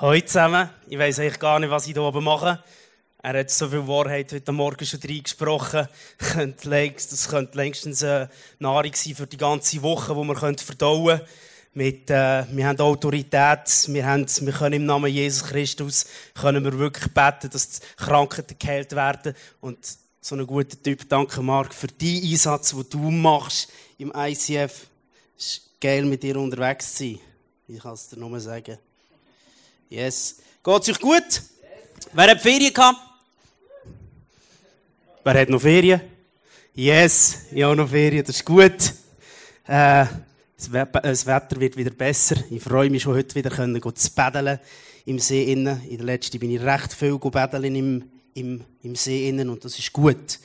Hallo zusammen. Ich weiß eigentlich gar nicht, was ich hier oben mache. Er hat so viel Wahrheit heute Morgen schon reingesprochen. Das könnte längstens eine Nahrung sein für die ganze Woche, die wir verdauen können. Mit, äh, wir haben Autorität, wir, haben, wir können im Namen Jesus Christus können wir wirklich beten, dass die Krankheiten geheilt werden. Und so ein guter Typ, danke Marc, für deinen Einsatz, den du machst im ICF. Es ist geil, mit dir unterwegs zu sein. Ich kann es dir nur sagen. Yes. Geht es euch gut? Yes. Wer hat Ferien gehabt? Wer hat noch Ferien? Yes, ich habe noch Ferien, das ist gut. Äh, das Wetter wird wieder besser. Ich freue mich schon heute wieder können zu paddeln im See innen. In der letzten bin ich recht viel paddeln im, im, im See innen und das ist gut.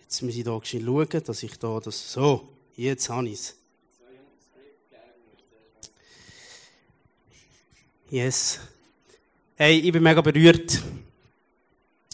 Jetzt muss ich hier schauen, dass ich da das, so, jetzt habe ich es. Yes. Hey, ich bin mega berührt.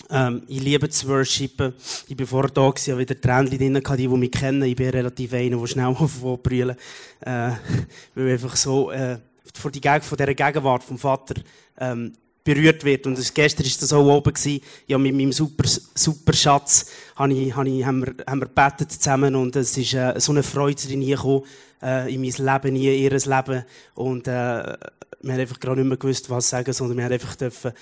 Ähm, ich liebe zu worshipen. Ich bin vorher da gewesen, habe wieder Tränchen drin die, die mich kennen. Ich bin relativ einer, der schnell aufbrüllen äh, weil ich einfach so, äh, vor, die Geg von dieser Gegenwart vom Vater, ähm, berührt wird. Und gestern war das auch oben gewesen. Ja, mit meinem super, super Schatz habe ich, habe ich, haben wir, haben wir zusammen und es ist, äh, so eine Freude drin gekommen, äh, in mein Leben, in ihr Leben. Und, äh, wir haben einfach gerade nicht mehr gewusst, was sagen, sondern wir haben einfach dürfen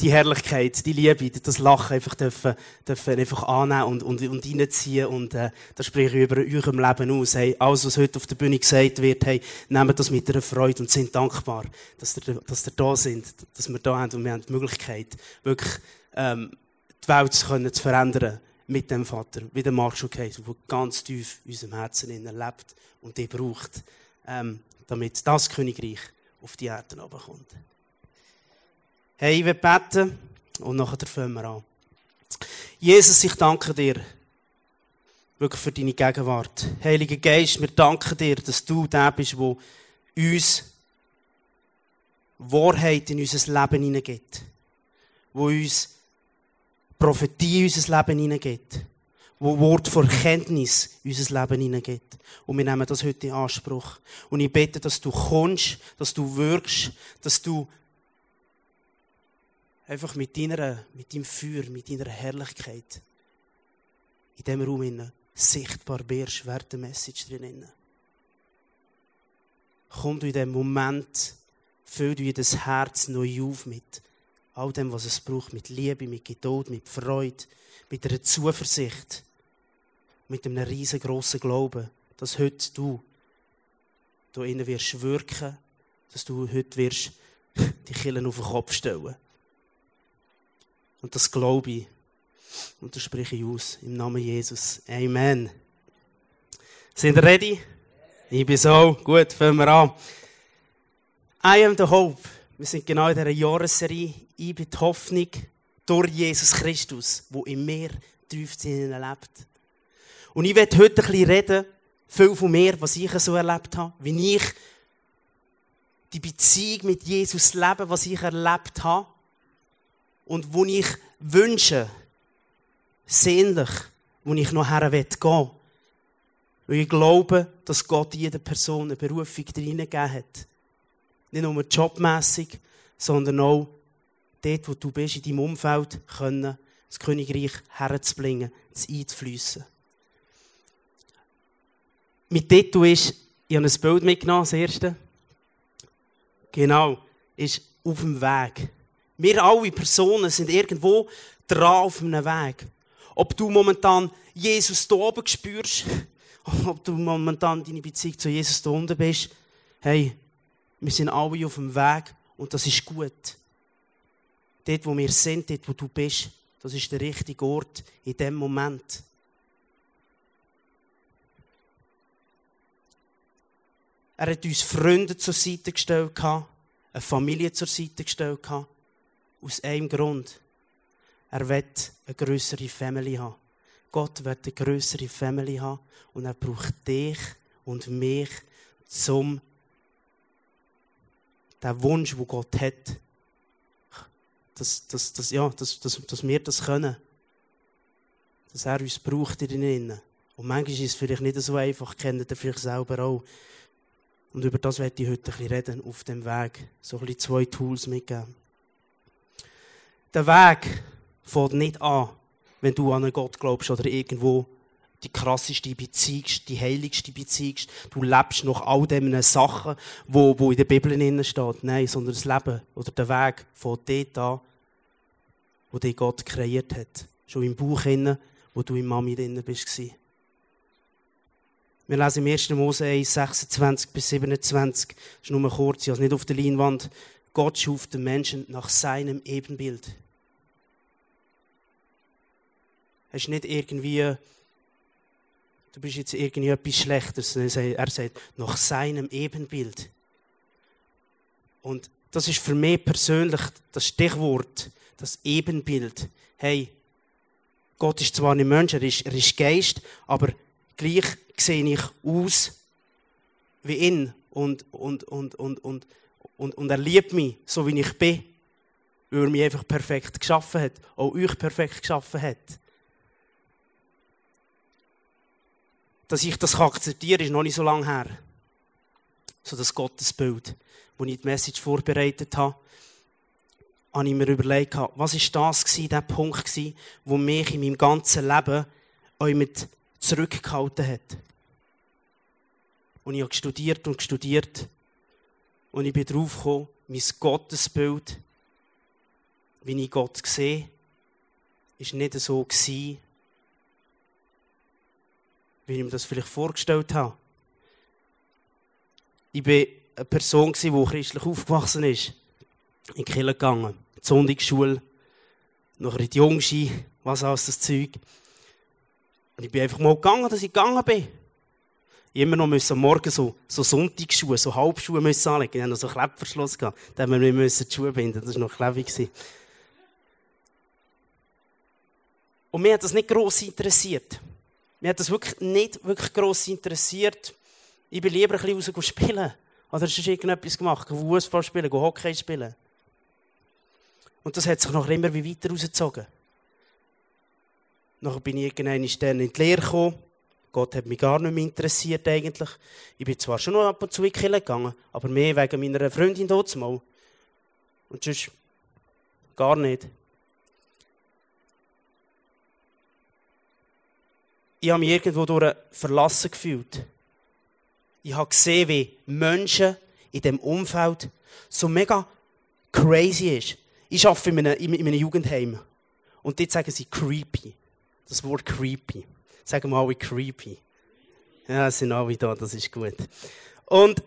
die Herrlichkeit, die Liebe, das Lachen einfach dürfen, dürfen einfach annehmen und, und, und reinziehen. Und, äh, das spreche ich über eurem Leben aus. Hey, alles, was heute auf der Bühne gesagt wird, hey, nehmt das mit einer Freude und sind dankbar, dass ihr, dass ihr da sind, dass wir da haben und wir haben die Möglichkeit, wirklich, ähm, die Welt zu, können, zu verändern mit dem Vater, wie der schon gesagt der ganz tief in unserem Herzen lebt und die braucht, ähm, damit das Königreich auf die Erde kommt. Hey, ich will beten und nachher fangen wir an. Jesus, ich danke dir wirklich für deine Gegenwart. Heiliger Geist, wir danken dir, dass du der bist, der uns Wahrheit in unser Leben hineingibt. Wo uns Prophetie in unser Leben hineingibt wo Wort vor Kenntnis in unser Leben hineingeht. Und wir nehmen das heute in Anspruch. Und ich bete, dass du kommst, dass du wirkst, dass du einfach mit deiner, mit deinem Feuer, mit deiner Herrlichkeit in diesem Raum innen sichtbar wirst, während der Message drin. Komm du in dem Moment, füll du das Herz neu auf mit all dem, was es braucht, mit Liebe, mit Geduld, mit Freude, mit einer Zuversicht mit einem riesengroßen Glauben, dass heute du da innen wirst wirken, dass du heute wirst die Killen auf den Kopf stellen. Und das glaube ich. Und das spreche ich aus. Im Namen Jesus. Amen. Sind ihr ready? Ich bin so. Gut, fangen wir an. I am the hope. Wir sind genau in dieser Jahresserie. Ich bin die Hoffnung durch Jesus Christus, wo in mir tief lebt. Und ich werde heute ein bisschen reden, viel von mir, was ich so erlebt habe, wie ich die Beziehung mit Jesus lebe, was ich erlebt habe und wo ich wünsche, sehnlich, wo ich noch her gehen Weil ich glaube, dass Gott jeder Person eine Berufung hineingegeben hat. Nicht nur jobmässig, sondern auch dort, wo du bist, in deinem Umfeld, können, das Königreich herzubringen, zu einzufließen. Mit Titel ist, ich habe ein Bild mitgenommen, das erste. Genau, ist auf dem Weg. Wir alle Personen sind irgendwo dran auf einem Weg. Ob du momentan Jesus da oben spürst, ob du momentan deine Beziehung zu Jesus da unten bist, hey, wir sind alle auf dem Weg und das ist gut. Dort, wo wir sind, dort, wo du bist, das ist der richtige Ort in dem Moment. Er hat uns Freunde zur Seite gestellt, eine Familie zur Seite gestellt. Aus einem Grund. Er wird eine größere Family haben. Gott wird eine größere Family haben und er braucht dich und mich zum der Wunsch, wo Gott hat, dass, dass, dass, ja, dass, dass, dass wir das können. Dass er uns braucht in innen. Und manchmal ist es vielleicht nicht so einfach, kennt ihr vielleicht selber auch Und über das werde ich heute ein bisschen reden, auf dem Weg. So ein bisschen zwei Tools mitgeben. Der Weg fängt nicht an, wenn du an einen Gott glaubst oder irgendwo die krasseste Beziehung, die heiligste Beziehung. Du lebst nach all diesen Sachen, wo, wo in der Bibel drin steht. Nein, sondern das Leben oder der Weg von dort an, wo dich Gott kreiert hat. Schon im Bauch drin, wo du in Mami drin bist. Wir lesen im 1. Mose 1, 26 bis 27. Das ist nur kurz, also nicht auf der Leinwand. Gott schuf den Menschen nach seinem Ebenbild. Es ist nicht irgendwie du bist jetzt irgendwie etwas Schlechtes. Er sagt, nach seinem Ebenbild. Und das ist für mich persönlich das Stichwort, das Ebenbild. Hey, Gott ist zwar nicht Mensch, er ist, er ist Geist, aber gleich sehe ich aus wie ihn und, und, und, und, und, und, und er liebt mich, so wie ich bin, weil er mich einfach perfekt geschaffen hat, auch euch perfekt geschaffen hat. dass ich das akzeptieren kann, ist noch nicht so lange her. So das Gottesbild, wo ich die Message vorbereitet habe, habe ich mir überlegt, was ist das der Punkt wo mich in meinem ganzen Leben euch mit zurückgehalten hat. Und ich habe studiert und studiert und ich bin drauf gekommen, mein Gottesbild, wie ich Gott sehe, ist nicht so gewesen, wie ich mir das vielleicht vorgestellt habe. Ich war eine Person, die christlich aufgewachsen ist. In die Kirche gegangen, in die Sonntagsschule, nachher in die Jungschi, was alles das Zeug. Und ich bin einfach mal gegangen, dass ich gegangen bin. Immer noch müssen Morgen so, so Sonntagsschuhe, so Halbschuhe müssen anlegen. Ich hatte noch so einen Klettverschluss gehabt. Da haben wir nicht die Schuhe binden. Das war noch klebig. Und mir hat das nicht gross interessiert. Mir hat das wirklich nicht wirklich gross interessiert. Ich bin lieber ein bisschen raus spielen. Oder hast du irgendetwas gemacht? Fußball spielen, Hockey spielen. Und das hat sich noch immer wie weiter rausgezogen. Nachher bin ich irgendwann in die Lehre gekommen. Gott hat mich gar nicht mehr interessiert eigentlich. Ich bin zwar schon noch ab und zu in die gegangen, aber mehr wegen meiner Freundin dort mal. Und sonst gar nicht. ich habe mich irgendwo durch verlassen gefühlt. Ich habe gesehen, wie Menschen in diesem Umfeld so mega crazy ist. Ich arbeite in einem, in einem Jugendheim. Und dort sagen sie creepy. Das Wort creepy. Sagen wir alle creepy. Ja, sind alle da, das ist gut. Und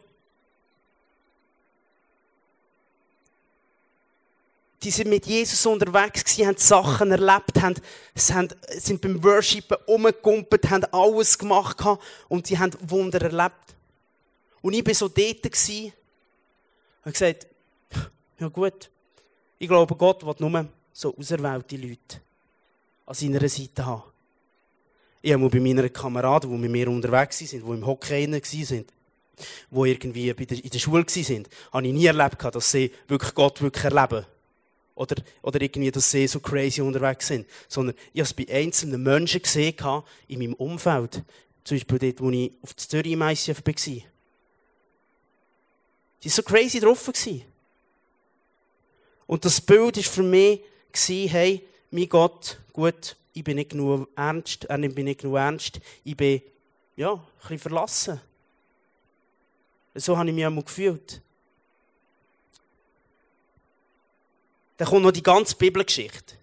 die sind mit Jesus unterwegs gewesen, haben Sachen erlebt, haben, sind beim Worshipen umgekumpelt, haben alles gemacht und sie haben Wunder erlebt. Und ich war so dort und gesagt, ja gut, ich glaube, Gott will nur so auserwählte Leute an seiner Seite haben. Ich habe bei meinen Kameraden, die mit mir unterwegs sind, die im Hockey waren, die irgendwie in der Schule waren, habe ich nie erlebt, dass sie wirklich Gott wirklich erleben oder, oder irgendwie, dass sie so crazy unterwegs sind, sondern ich habe es bei einzelnen Menschen gesehen in meinem Umfeld. Zum Beispiel dort, wo ich auf der Zürich im ICF war. Die waren so crazy drauf. Und das Bild war für mich, hey, mein Gott, gut, ich bin nicht genug ernst, er nimmt mich nicht genug ernst, ich bin, ja, ein bisschen verlassen. So habe ich mich einmal gefühlt. Dann kommt noch die ganze Bibelgeschichte.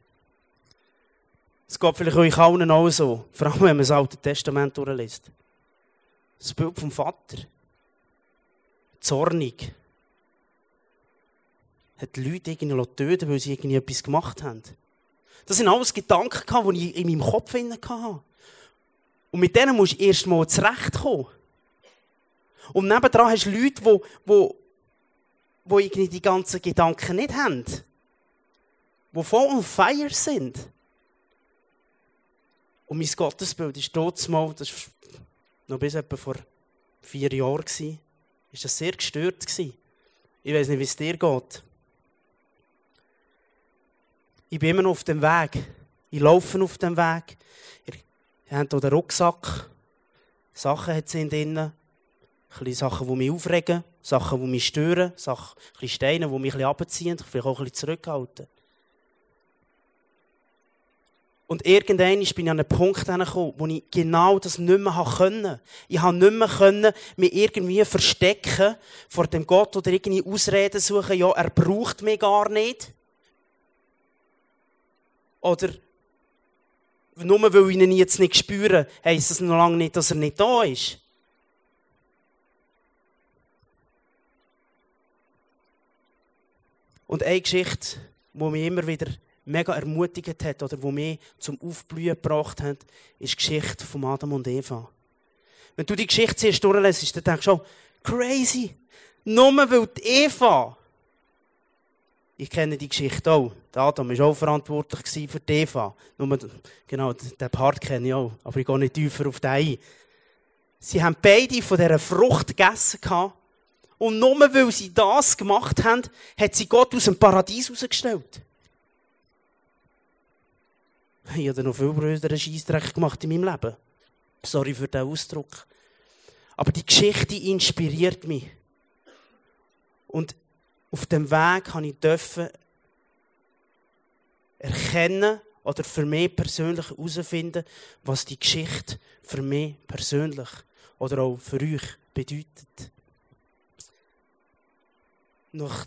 Es geht vielleicht euch allen auch so, vor allem wenn man das Alte Testament durchliest. Das Bild vom Vater. Zornig. Hat die Leute irgendwie töten weil sie irgendwie etwas gemacht haben. Das sind alles Gedanken, die ich in meinem Kopf hatte. Und mit denen musst du erst mal zurechtkommen. Und nebendran hast du Leute, die, die, die irgendwie die ganzen Gedanken nicht haben die voll on fire sind. Und mein Gottesbild ist dort mal, das war noch bis etwa vor vier Jahren, ist das sehr gestört. Ich weiß nicht, wie es dir geht. Ich bin immer noch auf dem Weg. Ich laufe auf dem Weg. Ihr habt hier den Rucksack. Sachen hat sie drin. ein Sachen, die mich aufregen, Sachen, die mich stören, Sachen, ein Steine, die mich ein bisschen abziehen, vielleicht auch ein bisschen zurückhalten. Und irgendwann bin ich an einen Punkt gekommen, wo ich genau das nicht mehr konnte. Ich konnte nicht mehr mich irgendwie verstecken vor dem Gott oder irgendwie Ausreden suchen, ja, er braucht mich gar nicht. Oder nur weil ich ihn jetzt nicht spüre, heisst das noch lange nicht, dass er nicht da ist. Und eine Geschichte, die mich immer wieder mega ermutigt hat oder die mich zum Aufblühen gebracht hat, ist die Geschichte von Adam und Eva. Wenn du die Geschichte zuerst durchlässt, dann denkst du schon, crazy. Nur weil die Eva, ich kenne die Geschichte auch, der Adam war auch verantwortlich für die Eva. Nur, genau, den Part kenne ich auch, aber ich gehe nicht tiefer auf den ein. Sie haben beide von dieser Frucht gegessen und nur weil sie das gemacht haben, hat sie Gott aus dem Paradies rausgestellt. Ich habe noch viel größeren Scheissdreck gemacht in meinem Leben. Sorry für den Ausdruck. Aber die Geschichte inspiriert mich. Und auf dem Weg habe ich dürfen erkennen oder für mich persönlich herausfinden, was die Geschichte für mich persönlich oder auch für euch bedeutet. Nach,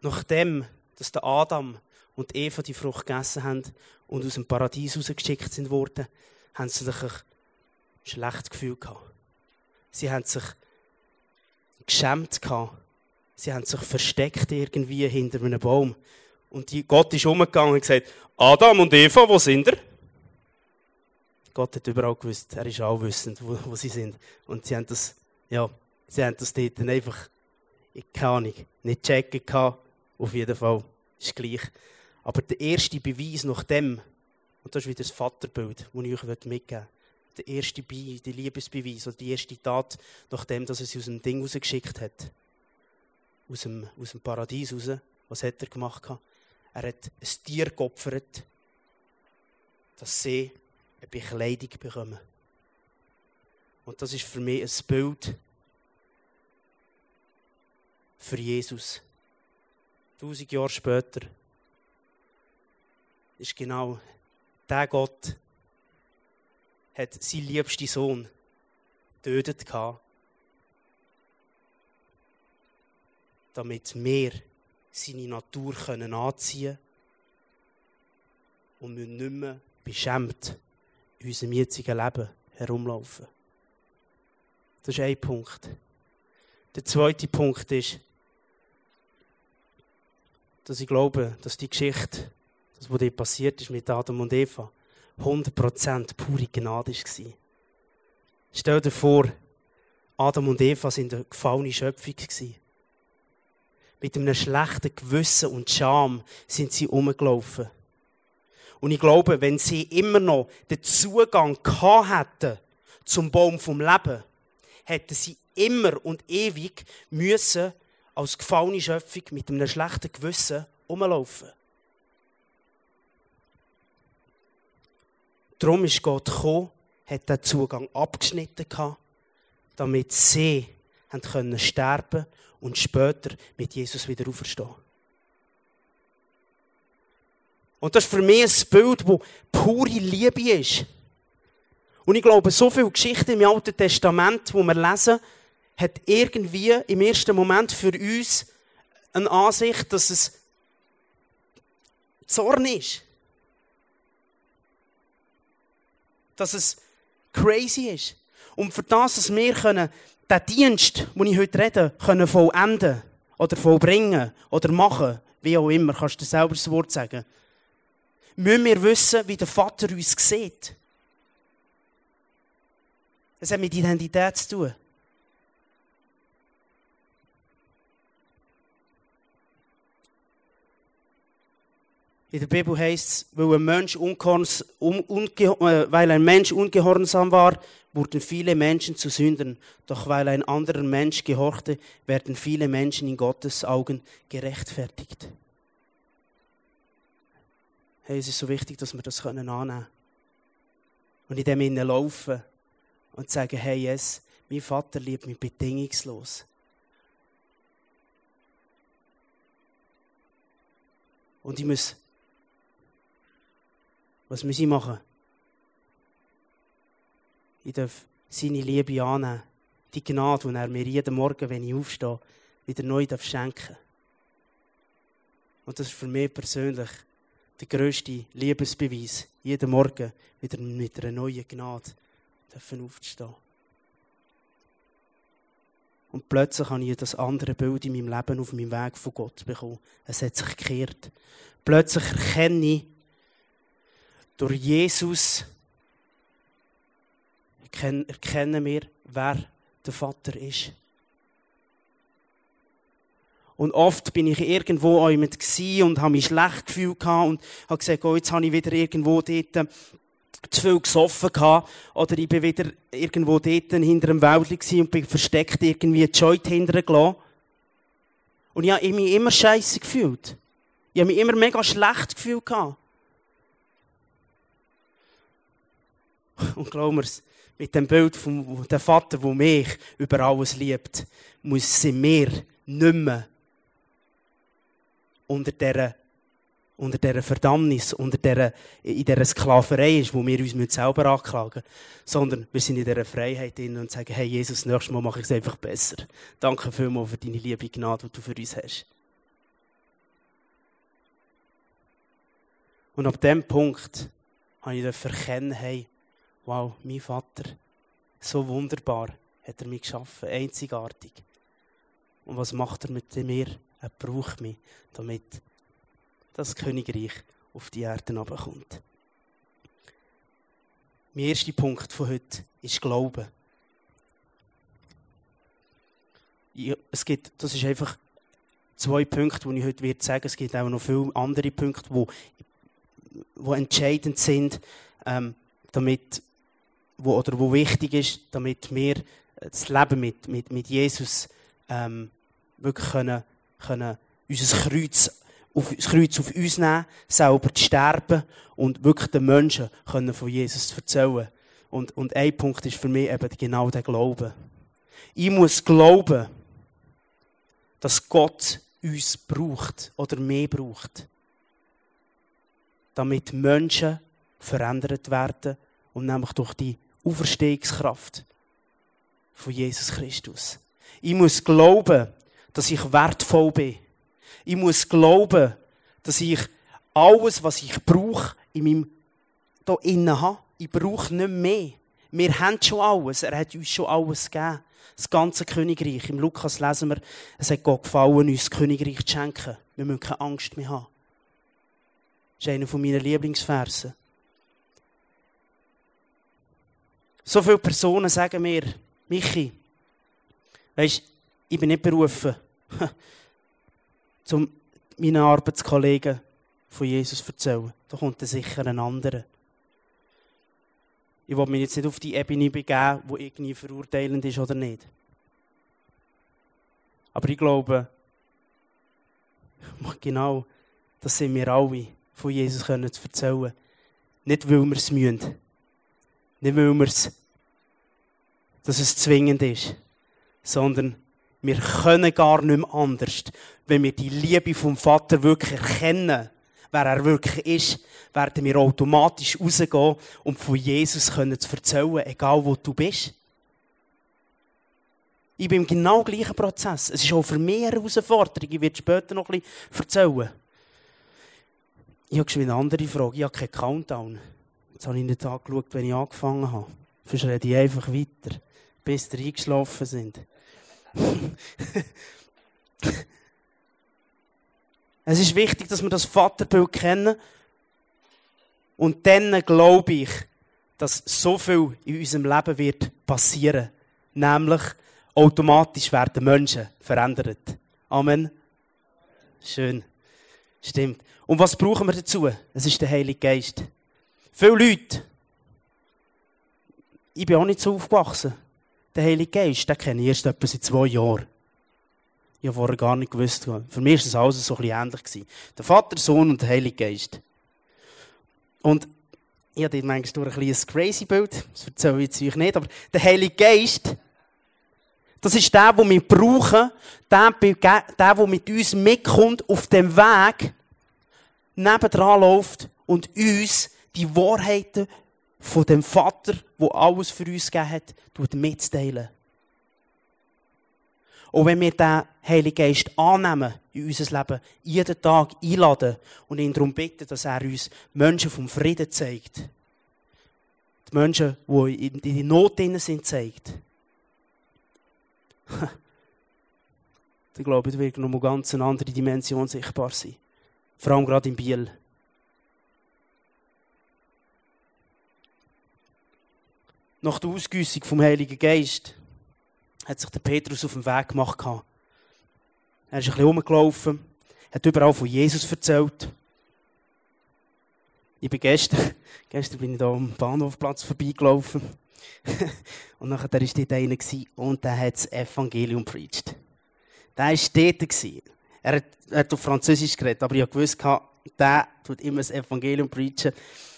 nachdem, dass der Adam und Eva die Frucht gegessen haben und aus dem Paradies rausgeschickt sind worden, haben sie sich ein schlechtes Gefühl gehabt. Sie haben sich geschämt gehabt. Sie haben sich versteckt irgendwie hinter einem Baum. Und die, Gott ist umgegangen und gesagt, Adam und Eva, wo sind ihr? Gott hat überall gewusst, er ist allwissend, wo, wo sie sind. Und sie haben das, ja, sie haben das dort einfach, keine Ahnung, nicht checken gehabt. Auf jeden Fall, ist gleich. Aber der erste Beweis nach dem, und das ist wieder das Vaterbild, das ich euch mitgeben möchte, der erste Be die Liebesbeweis oder die erste Tat, nachdem dass er sie aus dem Ding rausgeschickt hat, aus dem, aus dem Paradies raus, was hat er gemacht? Er hat ein Tier geopfert, dass sie eine Bekleidung bekommen. Und das ist für mich ein Bild für Jesus. Tausend Jahre später ist genau der Gott, hat seinen liebsten Sohn getötet damit wir seine Natur können anziehen und wir nicht mehr beschämt in unserem jetzigen Leben herumlaufen. Das ist ein Punkt. Der zweite Punkt ist, dass ich glaube, dass die Geschichte das, was dir passiert ist mit Adam und Eva, 100% pure Gnade war. Stell dir vor, Adam und Eva sind eine gefallene Schöpfung. Mit einem schlechten Gewissen und Scham sind sie umgelaufen. Und ich glaube, wenn sie immer noch den Zugang gehabt hätten zum Baum vom Leben, hätten sie immer und ewig müssen als gefallene Schöpfung mit einem schlechten Gewissen umlaufen. Darum ist Gott gekommen, hat den Zugang abgeschnitten damit sie haben können sterben und später mit Jesus wieder auferstehen. Und das ist für mich ein Bild, das pure Liebe ist. Und ich glaube, so viele Geschichten im Alten Testament, wo wir lesen, hat irgendwie im ersten Moment für uns eine Ansicht, dass es Zorn ist. dass es crazy ist. Und für das, dass wir können, den Dienst, den ich heute rede, können vollenden oder vollbringen oder machen, wie auch immer, kannst du selber das Wort sagen, müssen wir wissen, wie der Vater uns sieht. Es hat mit Identität zu tun. In der Bibel heißt es, weil ein Mensch, äh, weil ein Mensch ungehorsam war, wurden viele Menschen zu Sündern. Doch weil ein anderer Mensch gehorchte, werden viele Menschen in Gottes Augen gerechtfertigt. Hey, es ist so wichtig, dass wir das annehmen können. Und in dem innen laufen und sagen, hey, yes, Mein Vater liebt mich bedingungslos. Und ich muss, was muss ich machen? Ich darf seine Liebe annehmen. Die Gnade, die er mir jeden Morgen, wenn ich aufstehe, wieder neu schenken darf. Und das ist für mich persönlich der grösste Liebesbeweis. Jeden Morgen wieder mit einer neuen Gnade aufzustehen. Und plötzlich habe ich das andere Bild in meinem Leben auf meinem Weg von Gott bekommen. Es hat sich gekehrt. Plötzlich erkenne ich, durch Jesus erkennen wir, wer der Vater ist. Und oft bin ich irgendwo auch mit und habe mich schlecht gefühlt und habe gesagt, oh, jetzt habe ich wieder irgendwo dort äh, zu viel gesoffen. Oder ich bin wieder irgendwo dort hinter einem Wäldchen und bin versteckt irgendwie die Joint hinterher gelassen. Und ich habe mich immer scheiße gefühlt. Ich habe mich immer mega schlecht gefühlt. Und glaub mir's, mit dem Bild von dem Vater, der mich über alles liebt, muss sie mir nicht mehr unter dieser, unter dieser Verdammnis, unter dieser, in dieser Sklaverei ist, wo wir uns selber anklagen sondern wir sind in dieser Freiheit drin und sagen, hey Jesus, nächstes Mal mache ich es einfach besser. Danke vielmals für deine liebe Gnade, die du für uns hast. Und ab dem Punkt habe ich erkennen, hey, wow, mein Vater, so wunderbar hat er mich geschaffen, einzigartig. Und was macht er mit mir? Er braucht mich, damit das Königreich auf die Erde herabkommt. Mein erster Punkt von heute ist Glauben. es gibt, das ist einfach zwei Punkte, die ich heute sagen werde Es gibt auch noch viele andere Punkte, die, die entscheidend sind, ähm, damit, wo, oder wo wichtig ist, damit wir das Leben mit, mit, mit Jesus ähm, wirklich können können unser Kreuz auf, das Kreuz auf uns nehmen, selber zu sterben und wirklich den Menschen können von Jesus erzählen. Und, und ein Punkt ist für mich eben genau der Glaube. Ich muss glauben, dass Gott uns braucht oder mehr braucht, damit Menschen verändert werden und nämlich durch die Auferstehungskraft von Jesus Christus. Ich muss glauben, dass ich wertvoll bin. Ich muss glauben, dass ich alles, was ich brauche, in meinem da innen habe. Ich brauche nicht mehr. Wir haben schon alles. Er hat uns schon alles gegeben. Das ganze Königreich. Im Lukas lesen wir, es hat Gott gefallen, uns das Königreich zu schenken. Wir müssen keine Angst mehr haben. Das ist einer meiner Lieblingsverse. So viele Personen sagen mir, Michi, weisst, ich bin nicht berufen, um meinen Arbeitskollegen von Jesus zu erzählen. Da kommt sicher ein anderer. Ich will mich jetzt nicht auf die Ebene begeben, wo irgendwie verurteilend ist oder nicht. Aber ich glaube, genau, das sind wir alle, von Jesus zu erzählen. Nicht, weil wir es müssen. Nicht, weil wir es, dass es zwingend ist, sondern wir können gar nicht mehr anders. Wenn wir die Liebe vom Vater wirklich erkennen, wer er wirklich ist, werden wir automatisch rausgehen und von Jesus können zu erzählen, egal wo du bist. Ich bin im genau gleichen Prozess. Es ist auch für mich eine Herausforderung. Ich werde später noch ein bisschen erzählen. Ich habe schon eine andere Frage. Ich habe keinen Countdown. Jetzt habe ich nicht angeschaut, wenn ich angefangen habe. Sonst rede ich einfach weiter, bis ihr eingeschlafen sind es ist wichtig, dass wir das Vaterbild kennen. Und dann glaube ich, dass so viel in unserem Leben wird passieren. Nämlich, automatisch werden Menschen verändert. Amen. Schön. Stimmt. Und was brauchen wir dazu? Es ist der Heilige Geist. Viele Leute, ich bin auch nicht so aufgewachsen. Der Heilige Geist, den kenne ich erst etwa seit zwei Jahren. Ich habe vorher gar nicht gewusst. Für mich war das alles so ein bisschen ähnlich. Der Vater, Sohn und der Heilige Geist. Und ich habe manchmal durch ein kleines crazy Bild, das erzähle ich euch nicht, aber der Heilige Geist, Das ist der, den wir brauchen, der, der, der mit uns mitkommt, auf dem Weg, nebendran läuft und uns die Wahrheiten von dem Vater, wo alles für uns gegeben hat, mitteilen. Und wenn wir den Heiligen Geist annehmen in unser Leben, jeden Tag einladen und ihn darum bitten, dass er uns Menschen vom Frieden zeigt. Die Menschen, die in die Not sind, zeigt. dann glaube ich, wird noch eine ganz andere Dimension sichtbar sein. Vor allem gerade in Biel. Nach der Ausgüssung vom Heiligen Geist hat sich der Petrus auf den Weg gemacht. Er ist ein bisschen rumgelaufen, hat überall von Jesus erzählt. Ich bin gestern, gestern bin ich da am Bahnhofplatz vorbeigelaufen. und nachher war dort einer und der hat das Evangelium preached. Der war dort. Er hat, er hat auf Französisch geredet, aber ich wusste, der tut immer das Evangelium preachen.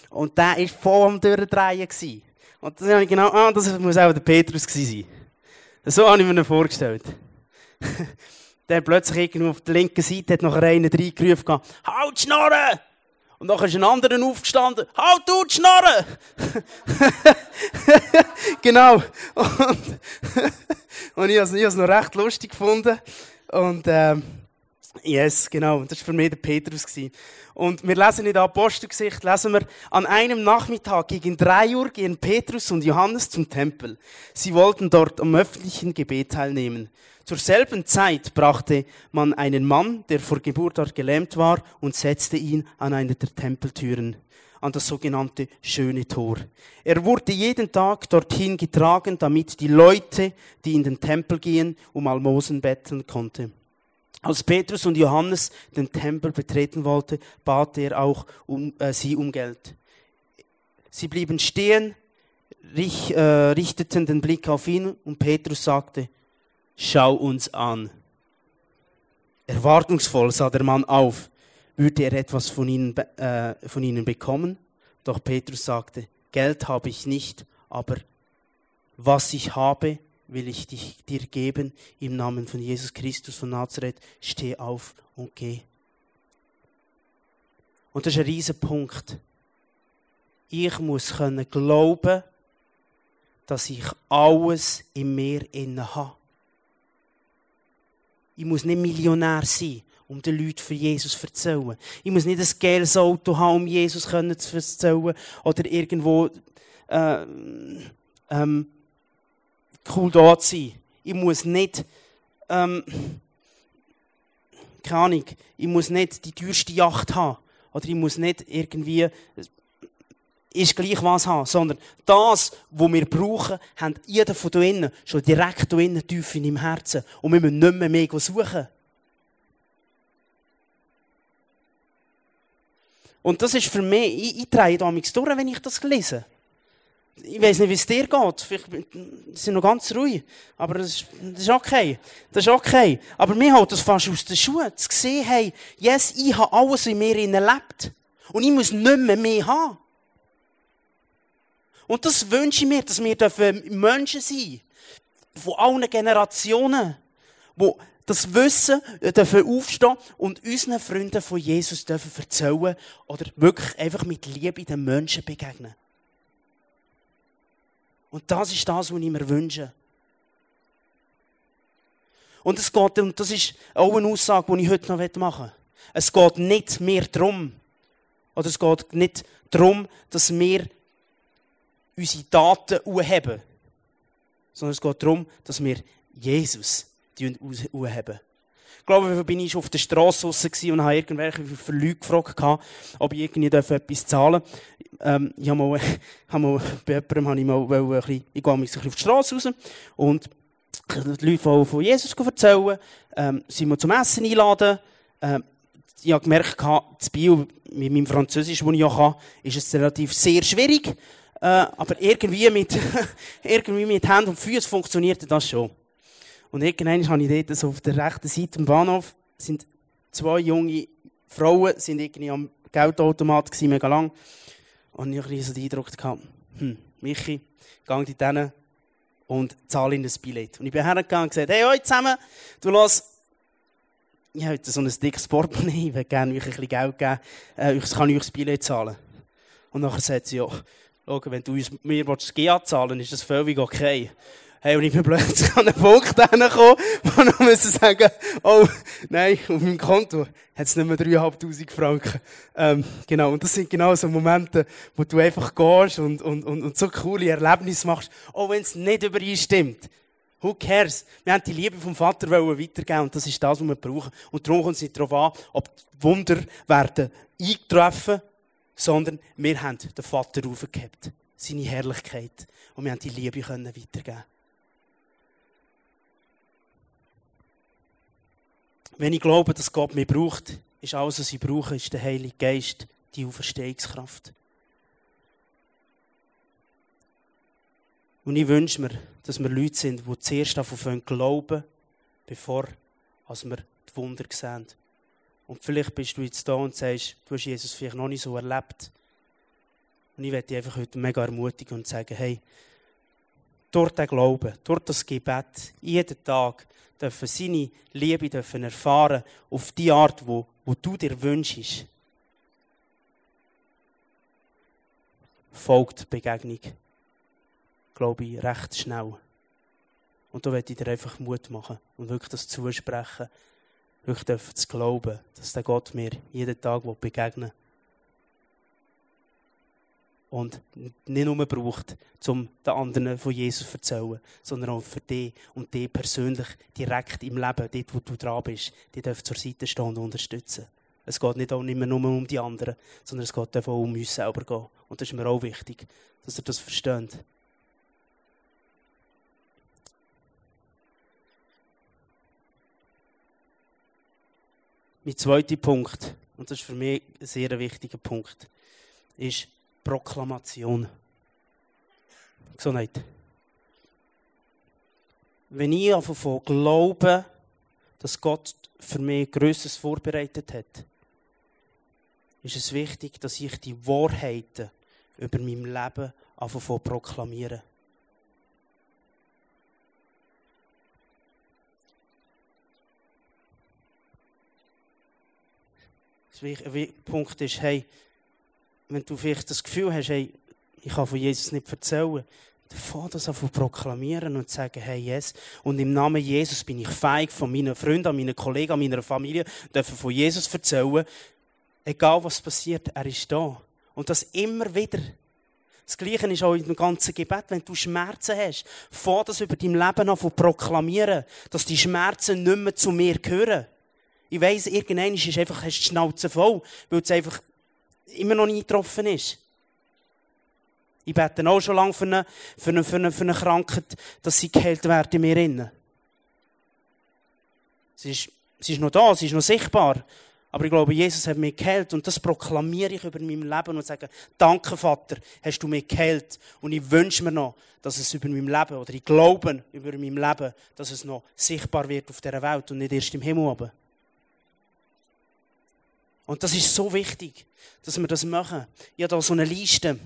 Und der war voll am Durchdrehen. Und dann habe ich genau, ah, das muss auch der Petrus sein. So habe ich mir ihn vorgestellt. der plötzlich irgendwo auf der linken Seite hat noch einen reingerufen, halt Schnorren! Und dann ist ein anderer aufgestanden, halt du Schnorren! genau. Und, und ich habe es noch recht lustig gefunden. Und, ähm, yes, genau. Das war für mich der Petrus. Und wir lesen in der Apostelgesicht, lesen wir, an einem Nachmittag gegen drei Uhr gehen Petrus und Johannes zum Tempel. Sie wollten dort am öffentlichen Gebet teilnehmen. Zur selben Zeit brachte man einen Mann, der vor Geburt dort gelähmt war, und setzte ihn an eine der Tempeltüren, an das sogenannte schöne Tor. Er wurde jeden Tag dorthin getragen, damit die Leute, die in den Tempel gehen, um Almosen betteln konnten. Als Petrus und Johannes den Tempel betreten wollte, bat er auch um, äh, sie um Geld. Sie blieben stehen, rich, äh, richteten den Blick auf ihn und Petrus sagte, schau uns an. Erwartungsvoll sah der Mann auf. Würde er etwas von ihnen, äh, von ihnen bekommen? Doch Petrus sagte, Geld habe ich nicht, aber was ich habe, will ich dich, dir geben im Namen von Jesus Christus von Nazareth. Steh auf und geh. Und das ist ein riesen Punkt. Ich muss können glauben, dass ich alles in mir inne habe. Ich muss nicht Millionär sein, um den Leuten für Jesus zu erzählen. Ich muss nicht ein geiles Auto haben, um Jesus zu erzählen. Oder irgendwo, äh, ähm, cool zu sein. Ich muss nicht, ähm, keine Ahnung, ich muss nicht die teuerste Yacht haben. Oder ich muss nicht irgendwie, ist gleich was haben, sondern das, was wir brauchen, hat jeder von innen schon direkt innen tief in im Herzen. Und wir müssen nicht mehr mehr suchen. Und das ist für mich, ich, ich drehe damals durch, wenn ich das lese. Ich weiß nicht, wie es dir geht. Vielleicht sind noch ganz ruhig. Aber das ist, das ist okay. Das ist okay. Aber mir haut das fast aus den Schuhen. Zu sehen, hey, yes, ich habe alles in mir erlebt. Und ich muss nicht mehr mehr haben. Und das wünsche ich mir, dass wir Menschen sein von allen Generationen, die das Wissen dürfen aufstehen und unseren Freunden von Jesus dürfen erzählen oder wirklich einfach mit Liebe den Menschen begegnen. Und das ist das, was ich mir wünsche. Und es geht, und das ist auch eine Aussage, die ich heute noch machen möchte. Es geht nicht mehr darum, oder es geht nicht darum, dass wir unsere Daten haben, sondern es geht darum, dass wir Jesus haben. Ich glaube, ich bin auf der Straße raus und habe irgendwelche Leute gefragt, ob ich irgendwie etwas zahlen darf. Ähm, ich habe mal, mal, bei jemandem habe ich mal, ein bisschen, ich gehe bisschen auf die Straße raus und die Leute von, Jesus erzählen, ähm, sie mal zum Essen einladen. Ähm, ich habe gemerkt, das Bio, mit meinem Französisch, das ich kann, ist es relativ sehr schwierig. Äh, aber irgendwie mit, irgendwie mit Händen und Füßen funktioniert das schon. Und irgendwann habe ich dort so auf der rechten Seite am Bahnhof, sind zwei junge Frauen, sind irgendwie am Geldautomat gewesen, mega lang. Und ich hatte so den Eindruck, hm, Michi, geh zu denen und zahle ihnen ein Billett. Und ich bin hergegangen und gesagt, hey, hoi zusammen, du lass, ich habe so ein dickes Portemonnaie, ich würde gerne euch ein bisschen Geld geben, äh, ich kann euch das Billett zahlen. Und nachher sagt sie, ja, schau, wenn du mir das GA zahlen ist das völlig okay. Hey, und ich bin plötzlich an einen Punkt hergekommen, wo ich müssen sagen, oh, nein, auf meinem Konto hat es nicht mehr 3'500 Franken. Ähm, genau. Und das sind genau so Momente, wo du einfach gehst und, und, und, und so coole Erlebnisse machst, auch wenn es nicht übereinstimmt. Who cares? Wir haben die Liebe vom Vater weitergeben und das ist das, was wir brauchen. Und darum kommt es nicht darauf an, ob Wunder werden eintreffen, sondern wir haben den Vater aufgehabt. Seine Herrlichkeit. Und wir haben die Liebe können weitergeben. Wenn ich glaube, dass Gott mich braucht, ist alles, was ich brauche, ist der Heilige Geist, die Auferstehungskraft. Und ich wünsche mir, dass wir Leute sind, die zuerst davon glauben, bevor als wir die Wunder sehen. Und vielleicht bist du jetzt da und sagst, du hast Jesus vielleicht noch nicht so erlebt. Und ich werde dich einfach heute mega ermutigen und sagen, hey, durch den Glauben, durch das Gebet, jeden Tag dürfen seine Liebe dürfen erfahren auf die Art, wo, wo du dir wünschst. Folgt die Begegnung, glaube ich, recht schnell. Und da werde ich dir einfach Mut machen und wirklich das zusprechen, wirklich dürfen zu glauben, dass der Gott mir jeden Tag begegnen will und nicht nur braucht, um den anderen von Jesus zu erzählen, sondern auch für dich und dich persönlich direkt im Leben, dort wo du dran bist, die dürfen zur Seite stehen und unterstützen. Es geht nicht auch nicht mehr nur um die anderen, sondern es geht auch um uns selber gehen. Und das ist mir auch wichtig, dass ihr das versteht. Mein zweiter Punkt, und das ist für mich ein sehr wichtiger Punkt, ist, Proklamation. Gesundheit. Wenn ich davon glaube, dass Gott für mich Größeres vorbereitet hat, ist es wichtig, dass ich die Wahrheiten über mein Leben anfange proklamieren. Der Punkt ist, hey, wenn du vielleicht das Gefühl hast, hey, ich kann von Jesus nicht erzählen, dann fang das an zu proklamieren und zu sagen, hey, yes. Und im Namen Jesus bin ich feig von meinen Freunden, meinen Kollegen, meiner Familie, dürfen von Jesus erzählen. Egal was passiert, er ist da. Und das immer wieder. Das Gleiche ist auch in dem ganzen Gebet. Wenn du Schmerzen hast, fang das über dein Leben an zu proklamieren, dass die Schmerzen nicht mehr zu mir gehören. Ich weiss, irgendwann ist einfach, hast du die Schnauze voll, weil es einfach immer noch nie getroffen ist. Ich bete auch schon lange für eine, für eine, für eine, für eine Krankheit, dass sie geheilt werden in mir innen. Sie ist, sie ist noch da, sie ist noch sichtbar. Aber ich glaube, Jesus hat mich geheilt und das proklamiere ich über mein Leben und sage, danke Vater, hast du mich geheilt. Und ich wünsche mir noch, dass es über mein Leben, oder ich glaube über mein Leben, dass es noch sichtbar wird auf dieser Welt und nicht erst im Himmel oben. Und das ist so wichtig, dass wir das machen. Ich habe da so eine Liste.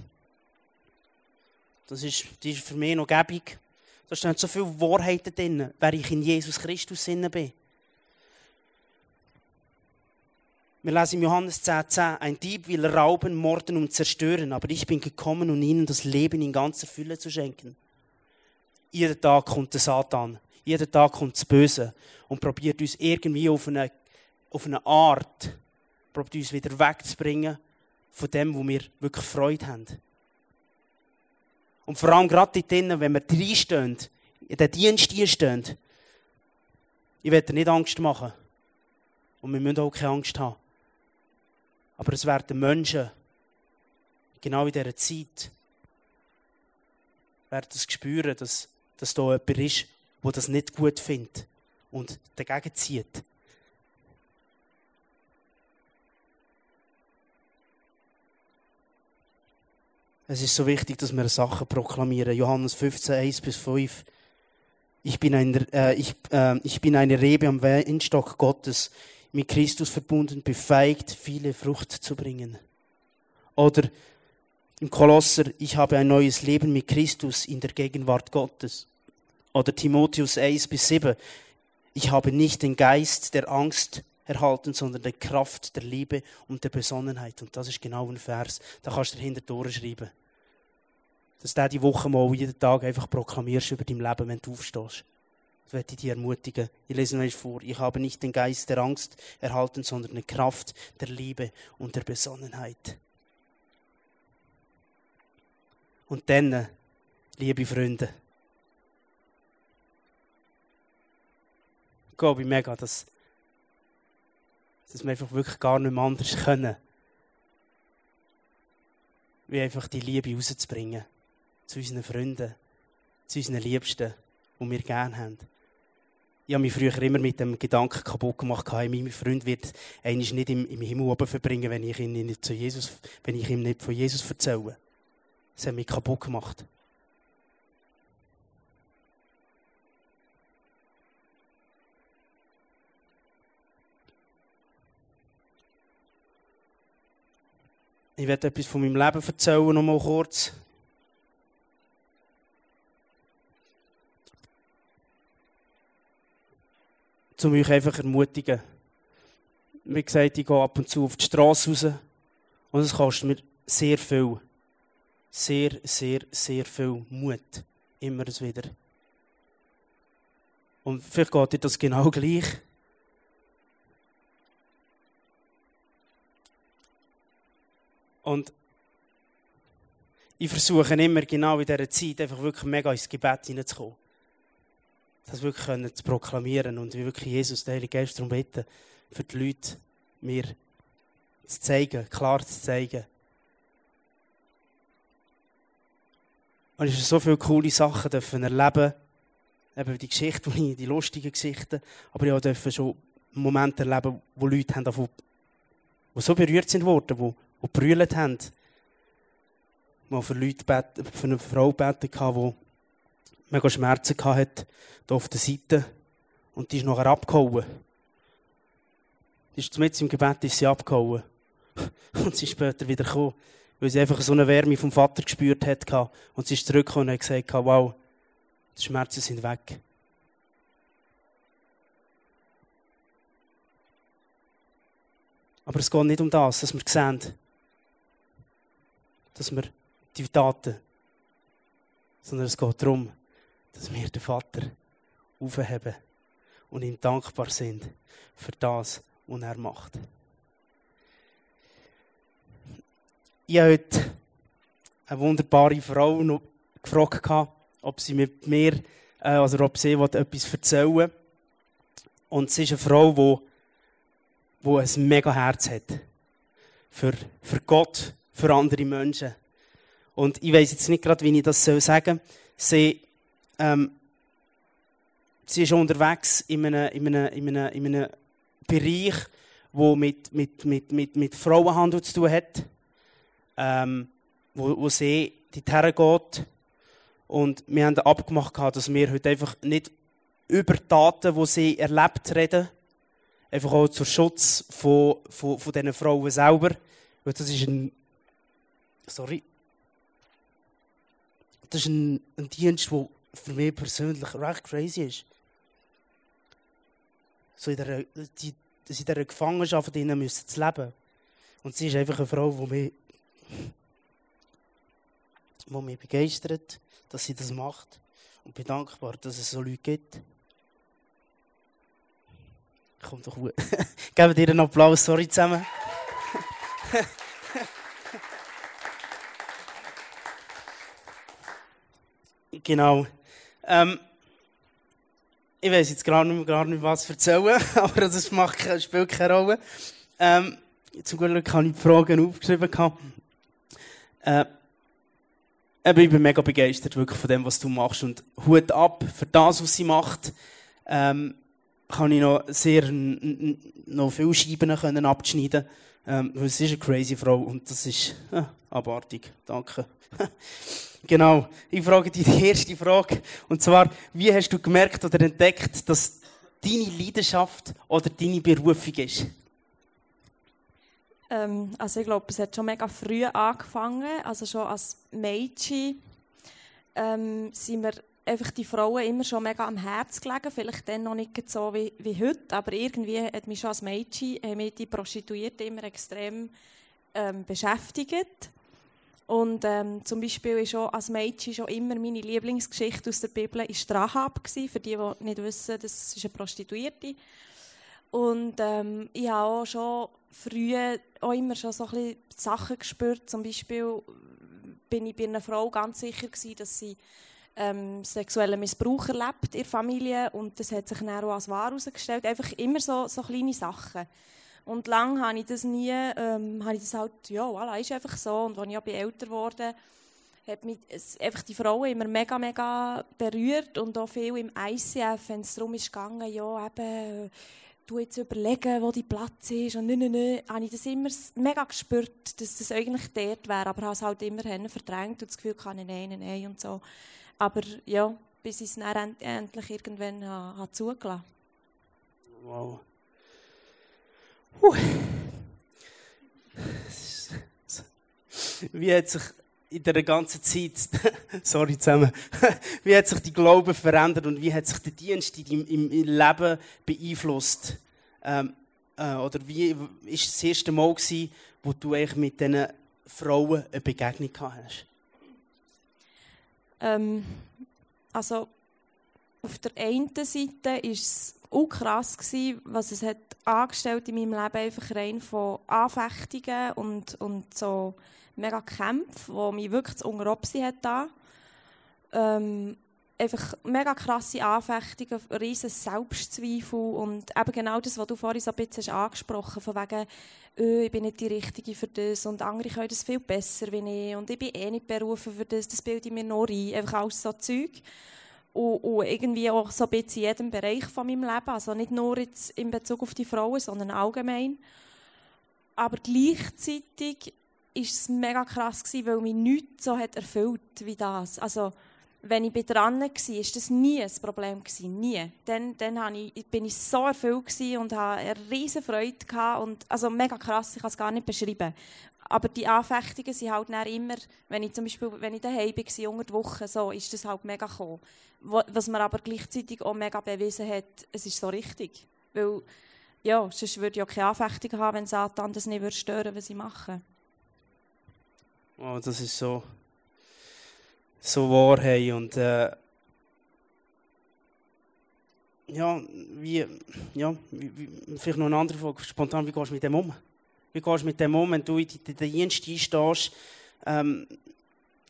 Das ist, die ist für mich noch gäbig. Da stehen so viele Wahrheiten drin, wer ich in Jesus Christus Sinne bin. Wir lesen im Johannes 10, 10, ein Dieb will rauben, morden und zerstören, aber ich bin gekommen, um ihnen das Leben in ganzer Fülle zu schenken. Jeden Tag kommt der Satan, jeden Tag kommt das Böse und probiert uns irgendwie auf eine, auf eine Art probiert uns wieder wegzubringen von dem, wo wir wirklich Freude haben. Und vor allem gerade dort drinnen, wenn wir reinstehen, in den Dienst einstehen, ich werde nicht Angst machen. Und wir müssen auch keine Angst haben. Aber es werden Menschen, genau in dieser Zeit, werden es spüren, dass, dass da jemand ist, der das nicht gut findet und dagegen zieht. Es ist so wichtig, dass wir Sachen proklamieren. Johannes 15, 1 bis 5. Ich bin, ein, äh, ich, äh, ich bin eine Rebe am Weinstock Gottes, mit Christus verbunden, befeigt, viele Frucht zu bringen. Oder im Kolosser, ich habe ein neues Leben mit Christus in der Gegenwart Gottes. Oder Timotheus 1 bis 7. Ich habe nicht den Geist der Angst erhalten, sondern die Kraft der Liebe und der Besonnenheit. Und das ist genau ein Vers, da kannst du hinter Tore schreiben. Dass du die Woche mal jeden Tag einfach proklamierst über dein Leben, wenn du aufstehst. Das werde ich dich ermutigen. Ich lese noch vor. Ich habe nicht den Geist der Angst erhalten, sondern eine Kraft der Liebe und der Besonnenheit. Und dann, liebe Freunde, glaube ich mega, dass, dass wir einfach wirklich gar nicht mehr anders können, wie einfach die Liebe rauszubringen zu unseren Freunden, zu unseren Liebsten, die wir gerne haben ich habe mich früher immer mit dem Gedanken kaputt gemacht, mein Freund wird eigentlich nicht im, im Himmel oben verbringen, wenn ich, ihn nicht zu Jesus, wenn ich ihm nicht von Jesus erzähle. Das hat mich kaputt gemacht. Ich werde etwas von meinem Leben erzählen, noch mal kurz. um euch einfach ermutigen. Wie gesagt, ich gehe ab und zu auf die Straße raus und es kostet mir sehr viel, sehr, sehr, sehr viel Mut. Immer wieder. Und vielleicht geht dir das genau gleich. Und ich versuche immer genau in dieser Zeit einfach wirklich mega ins Gebet hineinzukommen. Das wirklich können zu proklamieren und wie wirklich Jesus, der Heilige Geist, darum bitten, für die Leute mir zu zeigen, klar zu zeigen. Und ist so viele coole Sachen dürfen erleben, eben die Geschichte, die, die lustigen Geschichten, aber ich durfte schon Momente erleben, wo Leute haben, die so berührt sind worden, die, die brüllt haben. Mal für Leute beten, für eine Frau beten, die mega Schmerzen hatte, hier auf der Seite. Und die ist nachher abgehauen. Die ist mit im Gebet ist sie abgehauen. Und sie ist später wieder gekommen. Weil sie einfach so eine Wärme vom Vater gespürt hat. Und sie ist zurückgekommen und hat gesagt, wow, die Schmerzen sind weg. Aber es geht nicht um das, dass wir sehen, dass wir die Taten, sondern es geht darum, dass wir den Vater aufheben und ihm dankbar sind für das, was er macht. Ich habe heute eine wunderbare Frau noch gefragt, ob sie mit mir, äh, also ob sie etwas erzählen will. Und sie ist eine Frau, die, die ein mega Herz hat. Für, für Gott, für andere Menschen. Und ich weiß jetzt nicht gerade, wie ich das sagen soll. Sie ähm, sie ist unterwegs in einem, in einem, in einem, in einem Bereich, der mit, mit, mit, mit, mit Frauenhandel zu tun hat, ähm, wo, wo sie dorthin geht. Und wir haben abgemacht, dass wir heute einfach nicht über Taten, die sie erlebt, reden. Einfach auch zum Schutz von, von, von diesen Frauen selber. Weil das ist ein, sorry, das ist ein, ein Dienst, der für mich persönlich recht crazy ist. So in der, die, in dieser Gefangenschaft ihnen müssen zu leben. Und sie ist einfach eine Frau, die mich, die mich begeistert, dass sie das macht. Und bin dankbar, dass es so Leute gibt. Kommt doch gut. Geben dir einen Applaus, sorry zusammen. genau. Ähm, ich weiß jetzt gar nicht, gar nicht was erzählen, aber das macht, spielt keine Rolle. Ähm, zum Glück habe ich die Fragen aufgeschrieben. Äh, ich bin mega begeistert wirklich von dem, was du machst. Und Hut ab für das, was sie macht. Ähm, kann ich noch sehr, noch viele Scheiben können abschneiden. Ähm, sie ist eine crazy Frau und das ist äh, abartig. Danke. Genau. Ich frage dich die erste Frage. Und zwar, wie hast du gemerkt oder entdeckt, dass deine Leidenschaft oder deine Berufung ist? Ähm, also ich glaube, es hat schon mega früh angefangen. Also schon als Mädchen ähm, sind wir einfach die Frauen immer schon mega am Herz gelegen. Vielleicht dann noch nicht so wie, wie heute, aber irgendwie hat mich schon als Mädchen haben mich die Prostituierten immer extrem ähm, beschäftigt. Und ähm, zum Beispiel ist schon als Mädchen schon immer meine Lieblingsgeschichte aus der Bibel ist Rahab gewesen. Für die, die nicht wissen, das ist eine Prostituierte. Und ähm, ich habe auch schon früh auch immer schon so ein bisschen Sachen gespürt. Zum Beispiel bin ich bei einer Frau ganz sicher gewesen, dass sie ähm, sexuellen Missbrauch erlebt in der Familie und das hat sich dann auch als wahr herausgestellt. Einfach immer so, so kleine Sachen. Und lange habe ich das nie, ähm, habe ich das halt, ja, voilà, ist einfach so. Und als ich auch älter geworden hat mich einfach die Frauen immer mega, mega berührt und auch viel im ICF, wenn es darum ist gegangen, ja, eben, du jetzt überlegen, wo die Platz ist und nein, nein, habe ich das immer mega gespürt, dass das eigentlich dort wäre, aber habe es halt immer verdrängt und das Gefühl, ich nein, nein, nein und so. Aber ja, bis ich es dann endlich irgendwann habe, habe zugelassen. Wow. Puh. Wie hat sich in der ganzen Zeit, sorry zusammen, wie hat sich die Glaube verändert und wie hat sich der Dienst in deinem im Leben beeinflusst? Ähm, äh, oder wie war das erste Mal gewesen, wo du eigentlich mit diesen Frauen eine Begegnung gehabt hast? Ähm, also auf der einen Seite war es auch krass, gewesen, was es hat angestellt in meinem Leben, einfach rein von Anfechtungen und, und so mega Kämpfe, wo mich wirklich zu Unteropsi hat da. Ähm, einfach mega krasse Anfechtungen, riesen Selbstzweifel und eben genau das, was du vorhin so ein bisschen angesprochen hast, von wegen, oh, ich bin nicht die Richtige für das und andere können das viel besser wie ich und ich bin eh nicht berufen für das, das bilde ich mir noch ein, einfach alles so Zeug. Und, und, irgendwie auch so ein bisschen in jedem Bereich von meinem Leben, also nicht nur jetzt in Bezug auf die Frauen, sondern allgemein. Aber gleichzeitig war es mega krass gewesen, weil mich nichts so hat erfüllt wie das. Also, wenn ich dran war, war das nie ein Problem. Nie. Dann, dann ich, ich so erfüllt und hatte eine riesige Freude. Und, also mega krass, ich kann es gar nicht beschreiben. Aber die Anfechtungen sind halt immer, wenn ich zum Beispiel, wenn ich daheim war, unter der Woche, so, ist das halt mega gekommen. Was mir aber gleichzeitig auch mega bewiesen hat, es ist so richtig. Weil, ja, sonst würde ich auch keine Anfechtungen haben, wenn Satan das nicht stören würde, was ich mache. Oh, das ist so, so wahr. Hey. Und äh, ja, wie, ja, wie, vielleicht noch eine andere Frage, spontan, wie gehst du mit dem um? Wie gehst du mit dem um, wenn du in den Dienst einstehst ähm,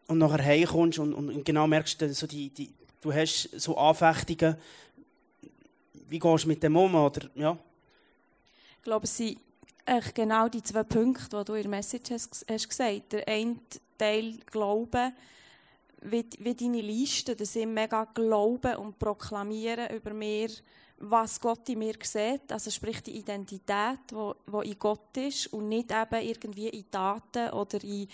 und nachher heimkommst und, und, und genau merkst, so die, die, du hast so Anfechtungen. Wie gehst du mit dem um? Oder, ja? Ich glaube, es sind genau die zwei Punkte, die du in der Message hast, hast gesagt. Der eine Teil Glauben, wie, wie deine Liste, dass ich mega glauben und proklamieren über mir, was Gott in mir sieht, also sprich die Identität, die in Gott ist und nicht eben irgendwie in Taten oder in,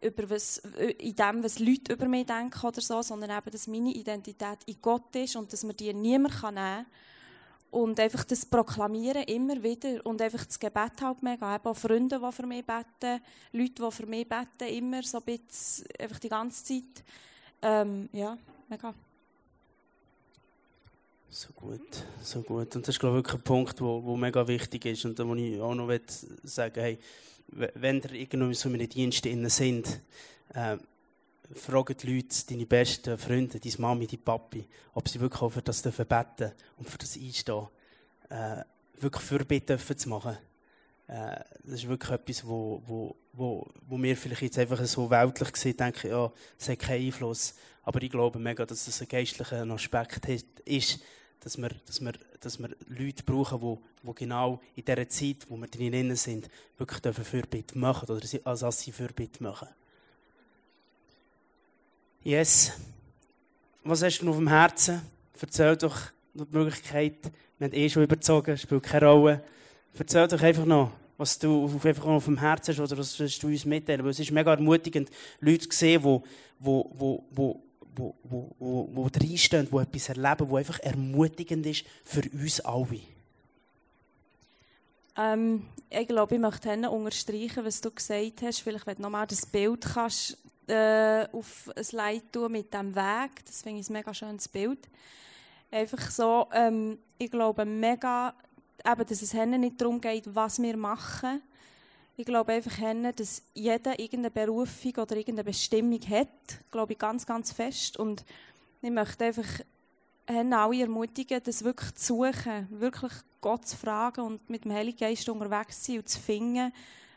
über was, in dem, was Leute über mich denken oder so, sondern eben, dass meine Identität in Gott ist und dass man die niemand nehmen kann und einfach das Proklamieren immer wieder und einfach das Gebet halt mega. Eben auch Freunde, die für mich beten, Leute, die für mich beten, immer so ein bisschen, einfach die ganze Zeit. Ähm, ja, mega. So gut, so gut. Und das ist, glaube ich, wirklich ein Punkt, der mega wichtig ist und wo ich auch noch sagen hey, wenn ihr irgendwo so in einem Dienst sind, äh, fragen die Leute, deine besten Freunde, deine Mami, deine Papi, ob sie wirklich auch für das beten und für das einstehen, äh, wirklich Fürbitte zu machen. Äh, das ist wirklich etwas, wo, wo, wo, wo wir vielleicht jetzt einfach so weltlich gesehen denken, ja, es hat keinen Einfluss. Aber ich glaube mega, dass das ein geistlicher Aspekt ist, dass wir, dass wir, dass wir Leute brauchen, die, die genau in dieser Zeit, wo wir drinnen sind, wirklich Fürbitte machen oder als, sie Fürbitte machen. Yes. Was hast du noch auf dem Herzen? Erzähl doch die Möglichkeit. Wir haben eh schon überzogen, spielt keine Rolle. Erzähl doch einfach noch, was du einfach auf dem Herzen hast oder was du uns mitteilen. Weil es ist mega ermutigend, Leute zu sehen, die, die, die, die wo, wo, wo, wo reinstehen, die etwas erleben, was einfach ermutigend ist für uns alle? Ähm, ich glaube, ich möchte unterstreichen, was du gesagt hast. Vielleicht, wenn du nochmal das Bild kannst äh, auf ein Slide tun mit dem Weg. Das finde ich ein mega schönes Bild. Einfach so, ähm, ich glaube mega, eben, dass es Hennen nicht darum geht, was wir machen. Ich glaube einfach, Hennen, dass jeder irgendeine Berufung oder irgendeine Bestimmung hat. Glaube ich ganz, ganz fest. Und ich möchte einfach Hennen alle ermutigen, das wirklich zu suchen, wirklich Gott zu fragen und mit dem Heiligen Geist unterwegs zu sein und zu finden,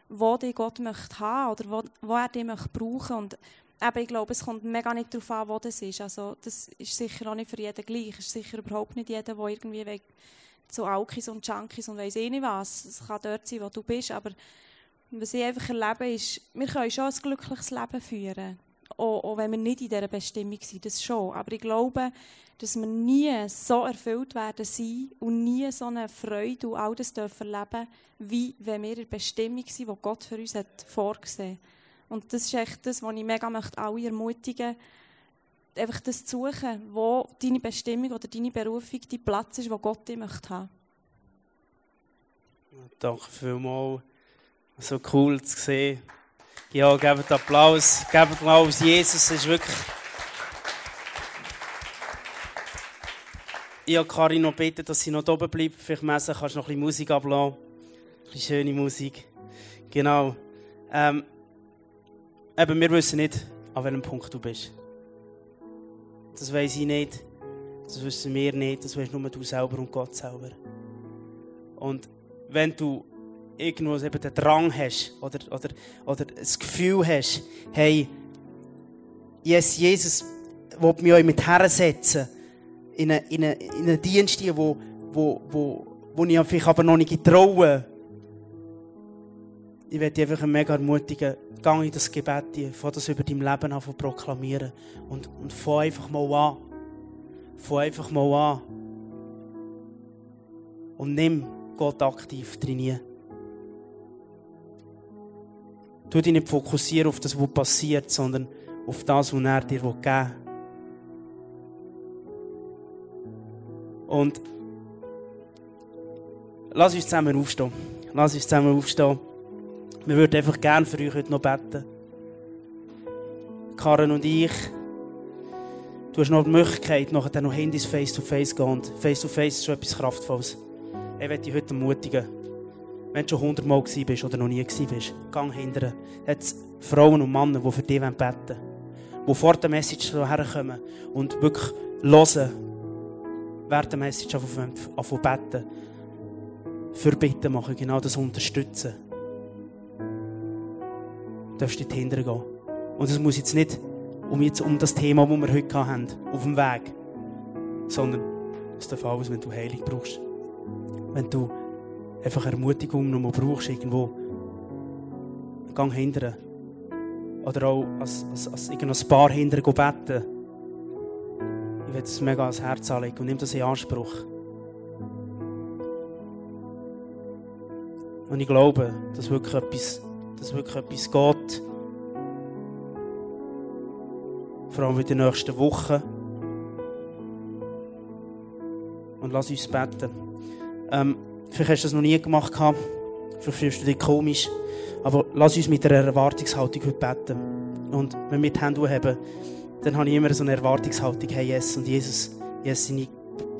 wo die Gott möchte haben oder wo, wo er die möchte brauchen. Und eben, ich glaube, es kommt mega nicht darauf an, wo das ist. Also, das ist sicher auch nicht für jeden gleich. Es ist sicher überhaupt nicht jeder, der irgendwie so Alkis und Junkies und weiss eh nicht was. Es kann dort sein, wo du bist, aber was ich einfach erlebe, ist, wir können schon ein glückliches Leben führen. Auch, auch wenn wir nicht in dieser Bestimmung sind, das schon. Aber ich glaube, dass wir nie so erfüllt werden sein und nie so eine Freude und all das dürfen erleben, wie wenn wir in der Bestimmung sind, die Gott für uns hat vorgesehen Und das ist echt das, was ich mega möchte, alle ermutigen einfach das zu suchen, wo deine Bestimmung oder deine Berufung die Platz ist, wo Gott dich möchte haben. Danke vielmals. So cool zu sehen. Ja, gebt Applaus. Gebt Applaus. Jesus ist wirklich. Ich habe Karin noch gebeten, dass sie noch oben bleibt. Vielleicht messen kannst du noch ein bisschen Musik ablassen. Ein bisschen schöne Musik. Genau. Ähm, eben, wir wissen nicht, an welchem Punkt du bist. Das weiß ich nicht. Das wissen wir nicht. Das weißt nur du selber und Gott selber. Und wenn du irgendwo eben den Drang hast oder, oder, oder das Gefühl hast, hey, yes, Jesus will mich euch mit hersetzen in einen, in einen, in einen Dienst, wo, wo, wo, wo ich vielleicht aber noch nicht getraue. Ich werde dich einfach mega ermutigen, geh in das Gebet, fang das über dein Leben an proklamieren und, und fang einfach mal an. Fang einfach mal an. Und nimm Gott aktiv trainieren. Tu dich nicht fokussieren auf das, was passiert, sondern auf das, was er dir geben will. Und lass uns zusammen aufstehen. Lass uns zusammen aufstehen. Wir würden einfach gerne für euch heute noch beten. Karen und ich, du hast noch die Möglichkeit, nachher noch Handys face-to-face gehen. Und face-to-face ist schon etwas Kraftvolles. Ich möchte dich heute ermutigen. Wenn du schon hundertmal gewesen bist oder noch nie gewesen bist, gang hinterher. Jetzt Frauen und Männer, die für dich beten wollen. Die vor der Message so herkommen und wirklich hören, während der Message anfangen zu beten. Für Bitten machen, genau das unterstützen. Du darfst dort hinterher gehen. Und es muss jetzt nicht um, jetzt, um das Thema, das wir heute haben, auf dem Weg, sondern es darf alles, wenn du Heilung brauchst. Wenn du einfach Ermutigung noch brauchst, irgendwo, gang hinterher. Oder auch als, als, als irgendein Paar hinterher beten. Ich will es mega ans Herz anlegen und nimm das in Anspruch. Und ich glaube, dass wirklich etwas, dass wirklich etwas geht. Vor allem in den nächsten Wochen. Und lass uns beten. Ähm, Vielleicht hast du das noch nie gemacht. Vielleicht fühlst du dich komisch. Aber lass uns mit einer Erwartungshaltung heute beten. Und wenn wir die Hände haben, dann habe ich immer so eine Erwartungshaltung. Hey, yes, und Jesus, yes, seine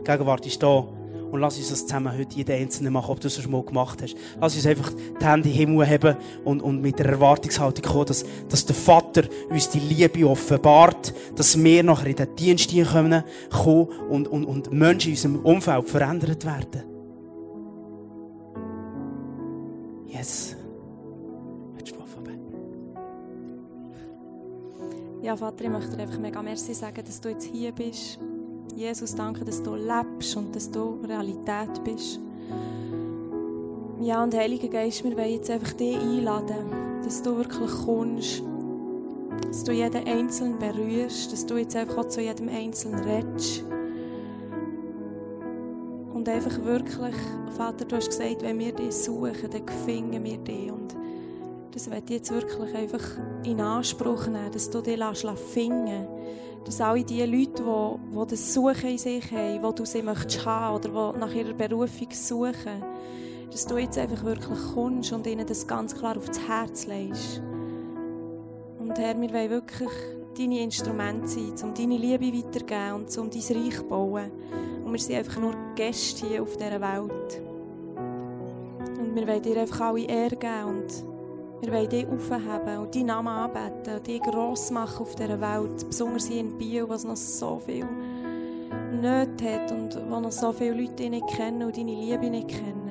Gegenwart ist da. Und lass uns das zusammen heute jeder Einzelne machen, ob du das schon mal gemacht hast. Lass uns einfach die Hände den Himmel haben und, und mit der Erwartungshaltung kommen, dass, dass der Vater uns die Liebe offenbart, dass wir nachher in den Dienst kommen und, und, und Menschen in unserem Umfeld verändert werden. Yes. Ja, Vater, ich möchte dir einfach mega merci sagen, dass du jetzt hier bist. Jesus, danke, dass du lebst und dass du Realität bist. Ja, und Heiliger Geist, wir wollen jetzt einfach dich einladen, dass du wirklich kommst, dass du jeden Einzelnen berührst, dass du jetzt einfach auch zu jedem Einzelnen redest. Und einfach wirklich, Vater, du hast gesagt, wenn wir dich suchen, dann finden wir dich. Und das ich jetzt wirklich einfach in Anspruch nehmen, dass du dich lässt finden Dass alle die Leute, die, die das Suchen in sich haben, wo du sie möchtest haben oder die nach ihrer Berufung suchen, dass du jetzt einfach wirklich kommst und ihnen das ganz klar aufs Herz legst. Und Herr, wir wollen wirklich deine Instrumente sein, um deine Liebe weiterzugeben und um dein Reich zu bauen. Und wir sind einfach nur Gäste hier auf dieser Welt. Und wir wollen dir einfach alle Ehre geben und wir wollen dich aufheben und deinen Namen anbeten und dich gross machen auf dieser Welt. Besonders hier in Bio, wo es noch so viel Nöte hat und wo noch so viele Leute nicht kennen und deine Liebe nicht kennen.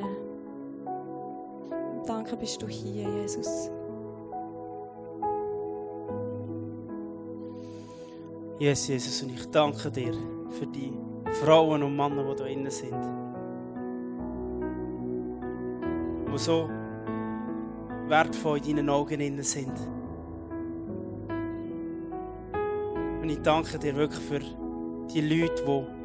Danke bist du hier, Jesus. Yes, Jesus, und ich danke dir für die Frauen und Männer, die da innen sind. Die so wertvoll in deinen Augen innen sind. Und ich danke dir wirklich für die Leute, die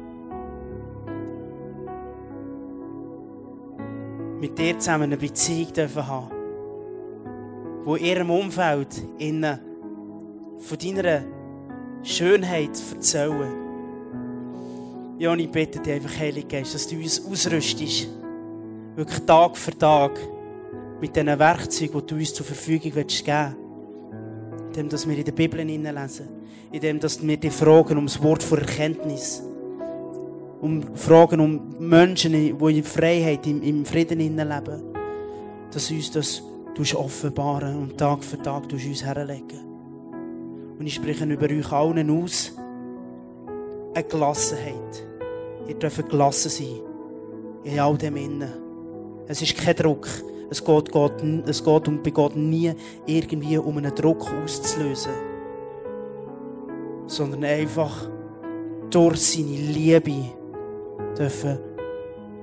mit dir zusammen eine Beziehung dürfen haben. Die in ihrem Umfeld ihnen von deiner Schönheit erzählen. Ja, und ich bitte dich einfach, Heilige Geist, dass du uns ausrüstest. Wirklich Tag für Tag. Mit diesen Werkzeugen, die du uns zur Verfügung geben willst. Indem, dass wir in der Bibel hineinlesen. Indem, dass wir dich fragen um das Wort von Erkenntnis. Um Fragen um Menschen, die in Freiheit, im, Frieden leben. Dass uns das offenbaren und Tag für Tag uns herlegen. Und ich spreche über euch allen aus. Eine Gelassenheit. Ihr dürft gelassen sein. In all dem Innen. Es ist kein Druck. Es geht, geht, es geht um, bei Gott nie irgendwie um einen Druck auszulösen. Sondern einfach durch seine Liebe dürfen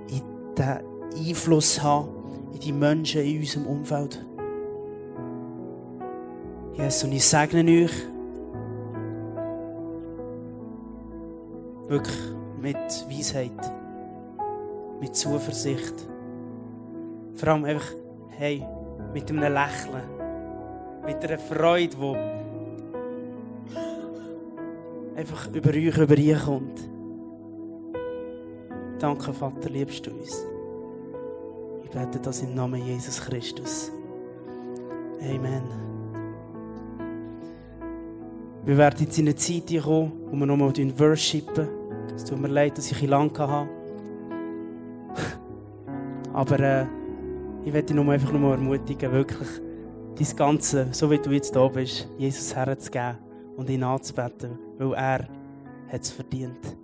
in den Einfluss haben in die Menschen in unserem Umfeld. Jesus, und ich segne euch wirklich mit Weisheit, mit Zuversicht. Vor allem einfach, hey, mit einem Lächeln, mit einer Freude, die einfach über euch überkommt. Danke, Vater, liebst du uns. Ich bete das im Namen Jesus Christus. Amen. Wir werden jetzt in eine Zeit kommen, wo wir nochmal worshipen. Es tut mir leid, dass ich ein lang hatte. Aber äh, ich werde dich nur einfach nur ermutigen, wirklich dein Ganze, so wie du jetzt da bist, Jesus herzugeben und ihn anzubeten, weil er es verdient.